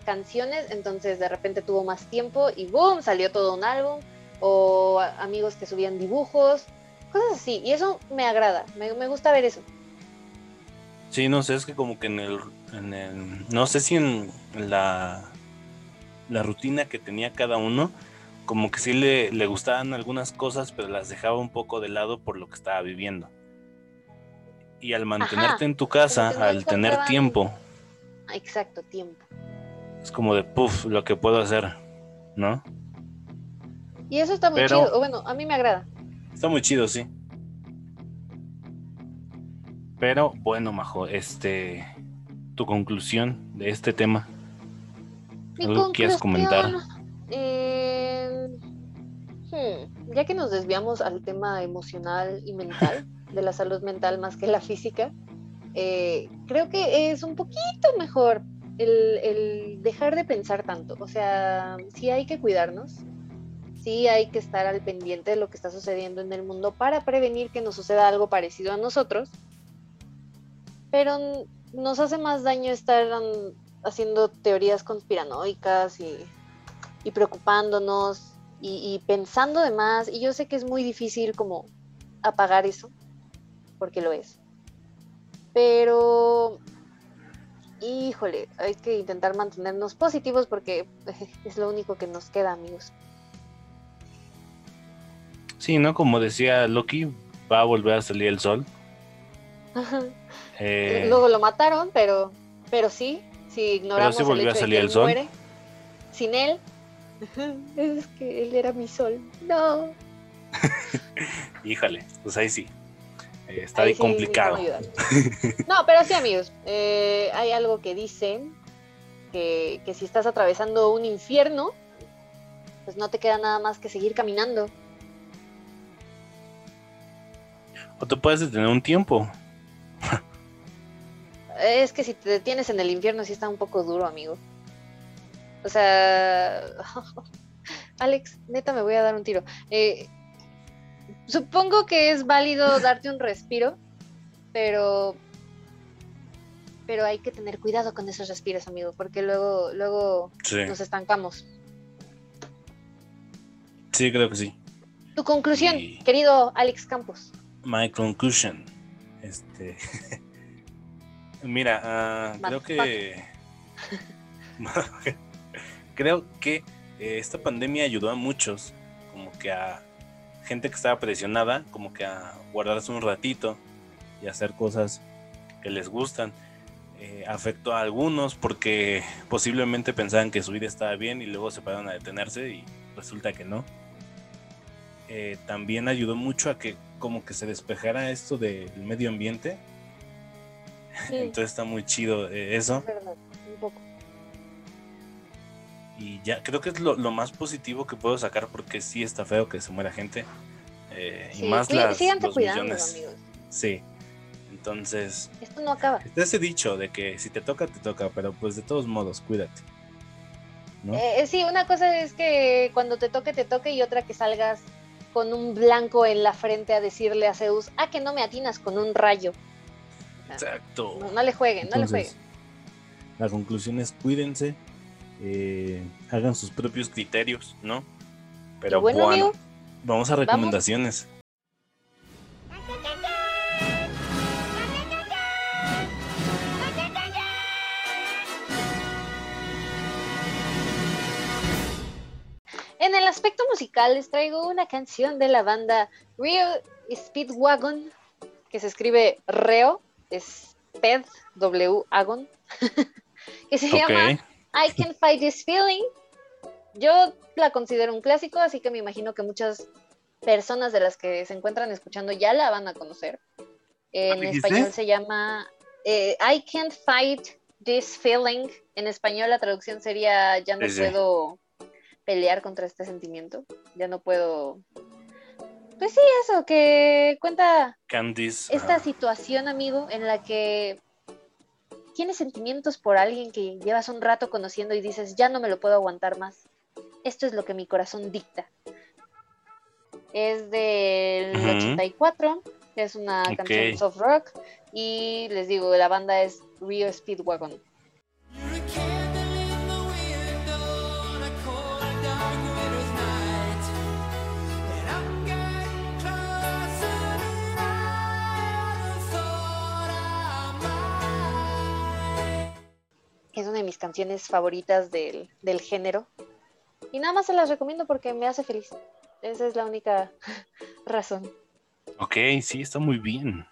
canciones, entonces de repente tuvo más tiempo y ¡boom! salió todo un álbum. O amigos que subían dibujos, cosas así. Y eso me agrada, me, me gusta ver eso. Sí, no sé, es que como que en el no sé si en la, la rutina que tenía cada uno, como que sí le, le gustaban algunas cosas, pero las dejaba un poco de lado por lo que estaba viviendo. Y al mantenerte en tu casa, al tener tiempo. Exacto, tiempo. Es como de, puff, lo que puedo hacer, ¿no? Y eso está muy chido, bueno, a mí me agrada. Está muy chido, sí. Pero bueno, Majo, este, tu conclusión de este tema. ¿Algo que quieras comentar? Eh, hmm, ya que nos desviamos al tema emocional y mental, de la salud mental más que la física, eh, creo que es un poquito mejor el, el, dejar de pensar tanto. O sea, sí hay que cuidarnos, sí hay que estar al pendiente de lo que está sucediendo en el mundo para prevenir que nos suceda algo parecido a nosotros. Pero nos hace más daño estar haciendo teorías conspiranoicas y, preocupándonos y, pensando de más. Y yo sé que es muy difícil como apagar eso, porque lo es. Pero, híjole, hay que intentar mantenernos positivos porque es lo único que nos queda, amigos. Sí, ¿no? Como decía Loki, va a volver a salir el sol. Eh, Luego lo mataron, pero, pero sí, si ignoramos el hecho de que él muere, sin él, es que él era mi sol. No. Híjole, pues ahí sí. Eh, está ahí, complicado. no, pero sí, amigos. Eh, hay algo que dice que, que si estás atravesando un infierno, pues no te queda nada más que seguir caminando. O te puedes detener un tiempo. Es que si te detienes en el infierno sí está un poco duro, amigo. O sea, Alex, neta me voy a dar un tiro. Eh, supongo que es válido darte un respiro, pero pero hay que tener cuidado con esos respiros, amigo, porque luego luego nos estancamos. Sí, creo que sí. Tu conclusión, querido Alex Campos. My conclusion. Este Mira, ah, creo que. creo que eh, esta pandemia ayudó a muchos, como que a gente que estaba presionada, como que a guardarse un ratito y hacer cosas que les gustan. Eh, afectó a algunos porque posiblemente pensaban que su vida estaba bien y luego se pararon a detenerse y resulta que no. Eh, también ayudó mucho a que como que se despejara esto del medio ambiente. Entonces está muy chido eh, eso. Y ya creo que es lo, más positivo que puedo sacar porque sí está feo que se muera gente. y más las, los millones. Sí. Entonces. Esto no acaba. Está ese dicho de que si te toca, te toca, pero pues de todos modos, cuídate. Eh, eh, sí, una cosa es que cuando te toque, te toque, y otra que salgas con un blanco en la frente a decirle a Zeus, ah, que no me atinas con un rayo. Exacto. No, le jueguen, no le jueguen. La conclusión es cuídense, eh, hagan sus propios criterios, ¿no? Pero bueno, vamos a recomendaciones. En el aspecto musical les traigo una canción de la banda Real Speedwagon, que se escribe Reo, es Ped, W, Agon, que se llama I Can Fight This Feeling. Yo la considero un clásico, así que me imagino que muchas personas de las que se encuentran escuchando ya la van a conocer. En español se llama eh, I Can't Fight This Feeling. En español la traducción sería Ya no puedo pelear contra este sentimiento. Ya no puedo. Pues sí, eso, que cuenta Candice, esta situación, amigo, en la que tienes sentimientos por alguien que llevas un rato conociendo y dices, ya no me lo puedo aguantar más. Esto es lo que mi corazón dicta. Es del 84, es una canción soft rock y les digo, la banda es Rio Speedwagon. De mis canciones favoritas del, género. Y nada más se las recomiendo porque me hace feliz. Esa es la única razón. Ok, sí, está muy bien.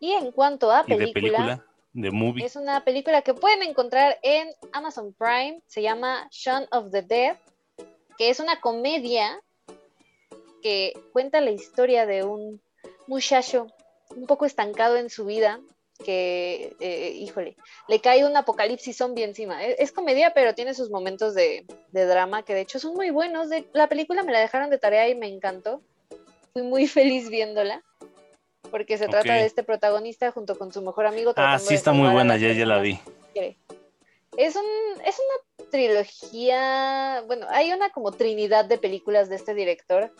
Y en cuanto a película, de película, de movie. es una película que pueden encontrar en Amazon Prime. Se llama Shaun of the Dead, que es una comedia que cuenta la historia de un muchacho un poco estancado en su vida que, eh, híjole, le cae un apocalipsis zombie encima. Es, comedia, pero tiene sus momentos de, drama que de hecho son muy buenos. De, la película me la dejaron de tarea y me encantó. Fui muy feliz viéndola. Porque se trata de este protagonista junto con su mejor amigo. Ah, sí, está muy buena, ya, ya la vi. Es, un, es una trilogía, bueno, hay una como trinidad de películas de este director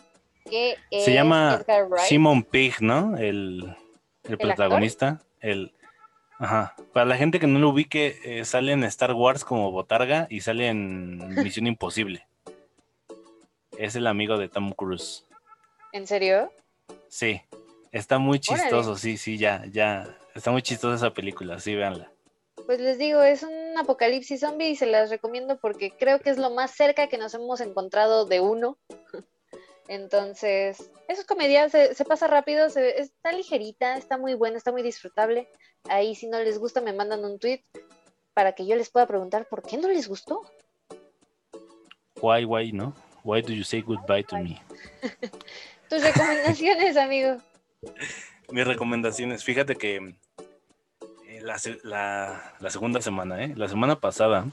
que se llama Simon Pig, ¿no? El, el, protagonista. El, ajá. Para la gente que no lo ubique, eh, sale en Star Wars como Botarga y sale en Misión Imposible. Es el amigo de Tom Cruise. ¿En serio? Sí. Está muy chistoso, sí, sí, ya, ya. Está muy chistosa esa película, sí, véanla. Pues les digo, es un apocalipsis zombie y se las recomiendo porque creo que es lo más cerca que nos hemos encontrado de uno. Entonces, eso es comedia, se, pasa rápido, está ligerita, está muy buena, está muy disfrutable. Ahí si no les gusta me mandan un tweet para que yo les pueda preguntar por qué no les gustó. Why, why, no? Why do you say goodbye to me? Tus recomendaciones, amigo. Mis recomendaciones, fíjate que eh, la, la segunda semana, ¿eh? La semana pasada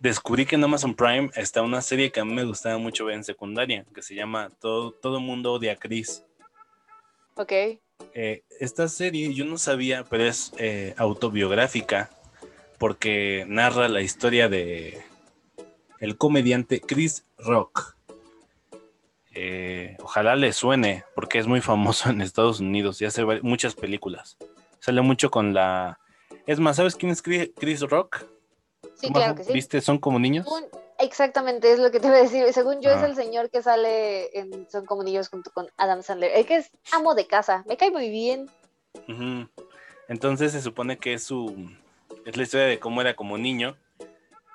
descubrí que en Amazon Prime está una serie que a mí me gustaba mucho ver en secundaria, que se llama Todo, Todo Mundo Odia a Chris. Ok. Eh, esta serie yo no sabía, pero es eh, autobiográfica porque narra la historia de el comediante Chris Rock. Eh, ojalá le suene porque es muy famoso en Estados Unidos y hace muchas películas. Sale mucho con la... Es más, ¿sabes quién es Chris Rock? Sí, claro que sí. ¿Viste? ¿Son como niños? exactamente, es lo que te voy a decir. Según yo, es el señor que sale en Son como niños junto con Adam Sandler. El que es amo de casa. Me cae muy bien. Entonces se supone que es su. Es la historia de cómo era como niño.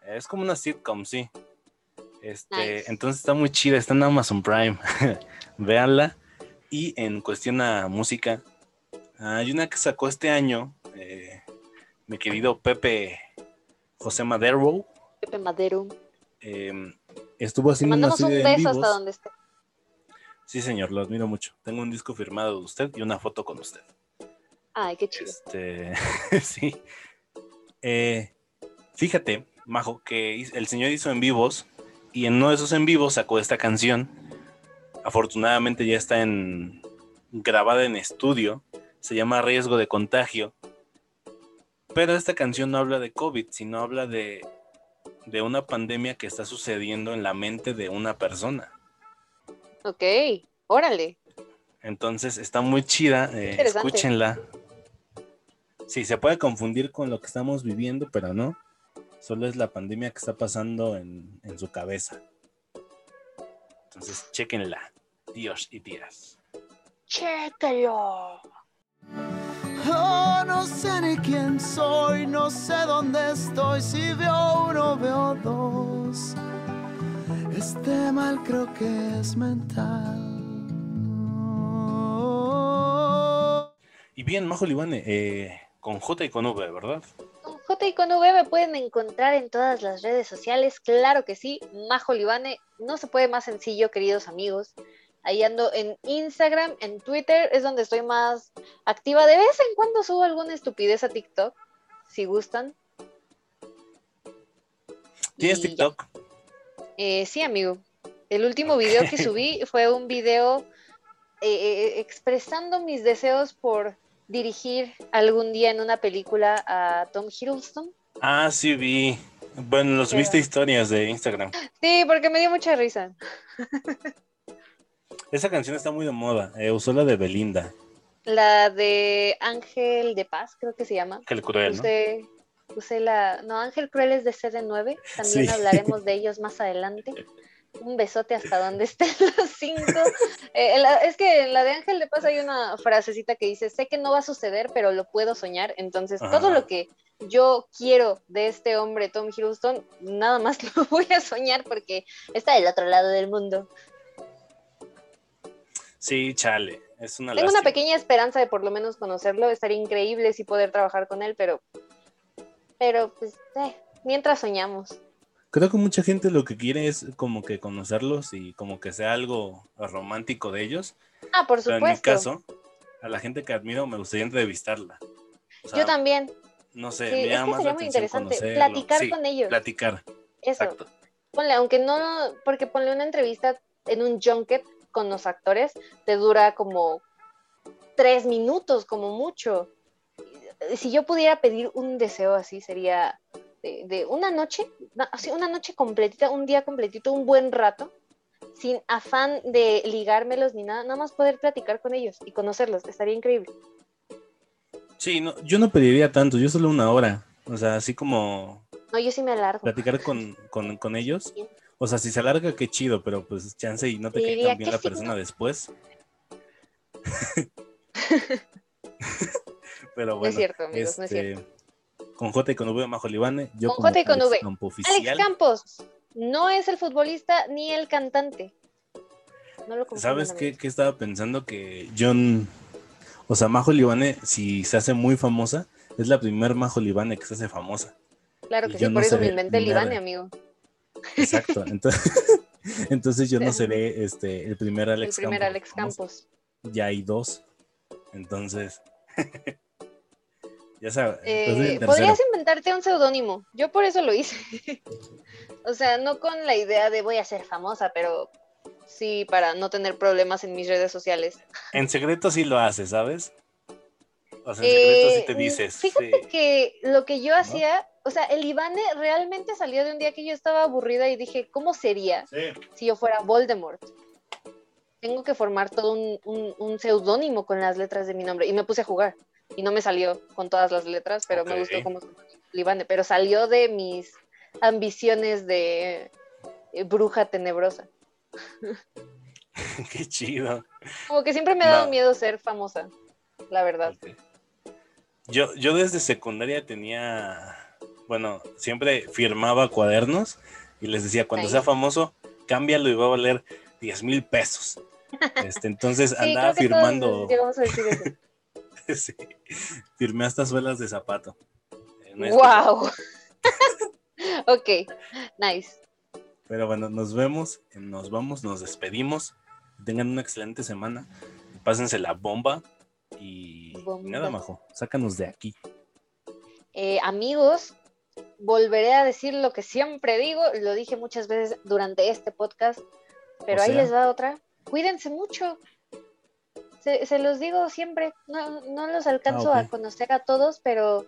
Es como una sitcom, sí. Este, Entonces está muy chida, está en Amazon Prime. Véanla. Y en cuestión a música, Hay una que sacó este año, eh, mi querido Pepe José Madero. Pepe Madero. Em, estuvo haciendo una serie un beso hasta donde esté. Sí, señor, lo admiro mucho. Tengo un disco firmado de usted y una foto con usted. Ay, qué chido. Este, sí. Eh, fíjate, Majo, que el señor hizo en vivos y en uno de esos en vivos sacó esta canción. Afortunadamente ya está en grabada en estudio. Se llama Riesgo de Contagio. Pero esta canción no habla de COVID, sino habla de, de una pandemia que está sucediendo en la mente de una persona. Ok, órale. Entonces está muy chida, eh, escúchenla. Sí, se puede confundir con lo que estamos viviendo, pero no. Solo es la pandemia que está pasando en, en su cabeza. Entonces, chequenla, Dios y tías. Chéquenlo. Oh, no sé ni quién soy, no sé dónde estoy. Si veo uno, veo dos. Este mal creo que es mental. Y bien, Majo Libane, eh, con J y con V, ¿verdad? Con J y con V me pueden encontrar en todas las redes sociales, claro que sí, Majo Libane, no se puede más sencillo, queridos amigos. Ahí ando en Instagram, en Twitter, es donde estoy más activa. De vez en cuando subo alguna estupidez a TikTok, si gustan. ¿Tienes TikTok? Eh, sí, amigo. El último video que subí fue un video eh, eh, expresando mis deseos por dirigir algún día en una película a Tom Hiddleston. Ah, sí vi. Bueno, los viste historias de Instagram. Sí, porque me dio mucha risa. Esa canción está muy de moda. Eh, usó la de Belinda. La de Ángel de Paz, creo que se llama. Ángel Cruel. Usé, usé la. No, Ángel Cruel es de CD9. También hablaremos de ellos más adelante. Un besote hasta donde estén los cinco. Eh, es que en la de Ángel de Paz hay una frasecita que dice: Sé que no va a suceder, pero lo puedo soñar. Entonces, todo lo que yo quiero de este hombre, Tom Hiddleston, nada más lo voy a soñar porque está del otro lado del mundo. Sí, chale, es una Tengo una pequeña esperanza de por lo menos conocerlo, estaría increíble si poder trabajar con él, pero, pero pues, eh, mientras soñamos. Creo que mucha gente lo que quiere es como que conocerlos y como que sea algo romántico de ellos. Ah, por supuesto. en mi caso, a la gente que admiro me gustaría entrevistarla. Yo también. No sé, me llama sería muy interesante platicar con ellos. Platicar. Eso. Exacto. Ponle, aunque no, porque ponle una entrevista en un junket con los actores te dura como tres minutos, como mucho. Si yo pudiera pedir un deseo así, sería de, una noche, así una noche completita, un día completito, un buen rato, sin afán de ligármelos ni nada, nada más poder platicar con ellos y conocerlos, estaría increíble. Sí, no, yo no pediría tanto, yo solo una hora, o sea, así como... No, yo sí me alargo. Platicar con, con ellos. O sea, si se alarga, qué chido, pero pues chance y no te cae tan bien la persona después. pero bueno. No es cierto, amigos, no es este, cierto. Con J y con V, Majo Libane. Yo con J y con V. Alex Campos no es el futbolista ni el cantante. No lo ¿Sabes qué, qué, estaba pensando? Que John. O sea, Majo Libane, si se hace muy famosa, es la primer Majo Libane que se hace famosa. Claro que sí, por eso me inventé el Libane, amigo. Exacto. Entonces, entonces yo no seré este, el primer Alex El primer Alex Campos. Ya hay dos. Entonces. ya sabes. Eh, podrías inventarte un seudónimo. Yo por eso lo hice. o sea, no con la idea de voy a ser famosa, pero sí para no tener problemas en mis redes sociales. En secreto sí lo haces, ¿sabes? O sea, en secreto sí te eh, dices. Fíjate que lo que yo hacía o sea, el Ivane realmente salió de un día que yo estaba aburrida y dije, ¿cómo sería si yo fuera Voldemort? Tengo que formar todo un, un, seudónimo con las letras de mi nombre. Y me puse a jugar. Y no me salió con todas las letras, pero me gustó como Ivane. Pero salió de mis ambiciones de eh, bruja tenebrosa. Qué chido. Como que siempre me ha dado miedo ser famosa, la verdad. Yo, yo desde secundaria tenía bueno, siempre firmaba cuadernos y les decía, cuando sea famoso, cámbialo y va a valer 10 mil pesos. Este, entonces andaba firmando. sí. Firmé hasta suelas de zapato. ¡Wow! ok, nice. Pero bueno, nos vemos, nos vamos, nos despedimos. Tengan una excelente semana. Pásense la bomba. Y nada, Majo, sácanos de aquí. Eh, amigos, volveré a decir lo que siempre digo, lo dije muchas veces durante este podcast, pero ahí les va otra. Cuídense mucho. Se, los digo siempre, no, los alcanzo ah, a conocer a todos, pero,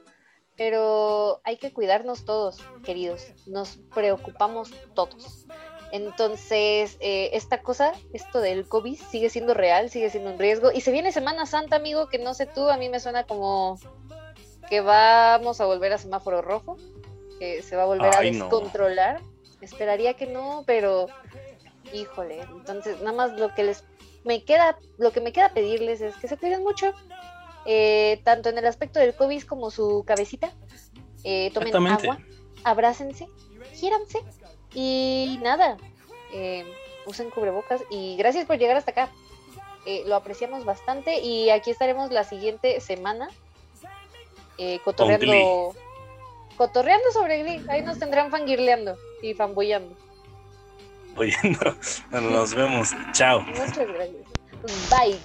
pero hay que cuidarnos todos, queridos. Nos preocupamos todos. Entonces, eh, esta cosa, esto del COVID, sigue siendo real, sigue siendo un riesgo. Y se viene Semana Santa, amigo, que no sé tú, a mí me suena como que vamos a volver a semáforo rojo, que se va a volver a descontrolar. Esperaría que no, pero híjole, entonces nada más lo que les me queda, lo que me queda pedirles es que se cuiden mucho, eh, tanto en el aspecto del COVID como su cabecita. Eh, tomen agua, abrácense, gíranse y nada, eh, usen cubrebocas y gracias por llegar hasta acá. Eh, lo apreciamos bastante y aquí estaremos la siguiente semana eh, cotorreando, cotorreando sobre Glee. Ahí nos tendrán fangirleando y fanboyando. Oyendo, nos vemos. Chao. Muchas gracias. Bye.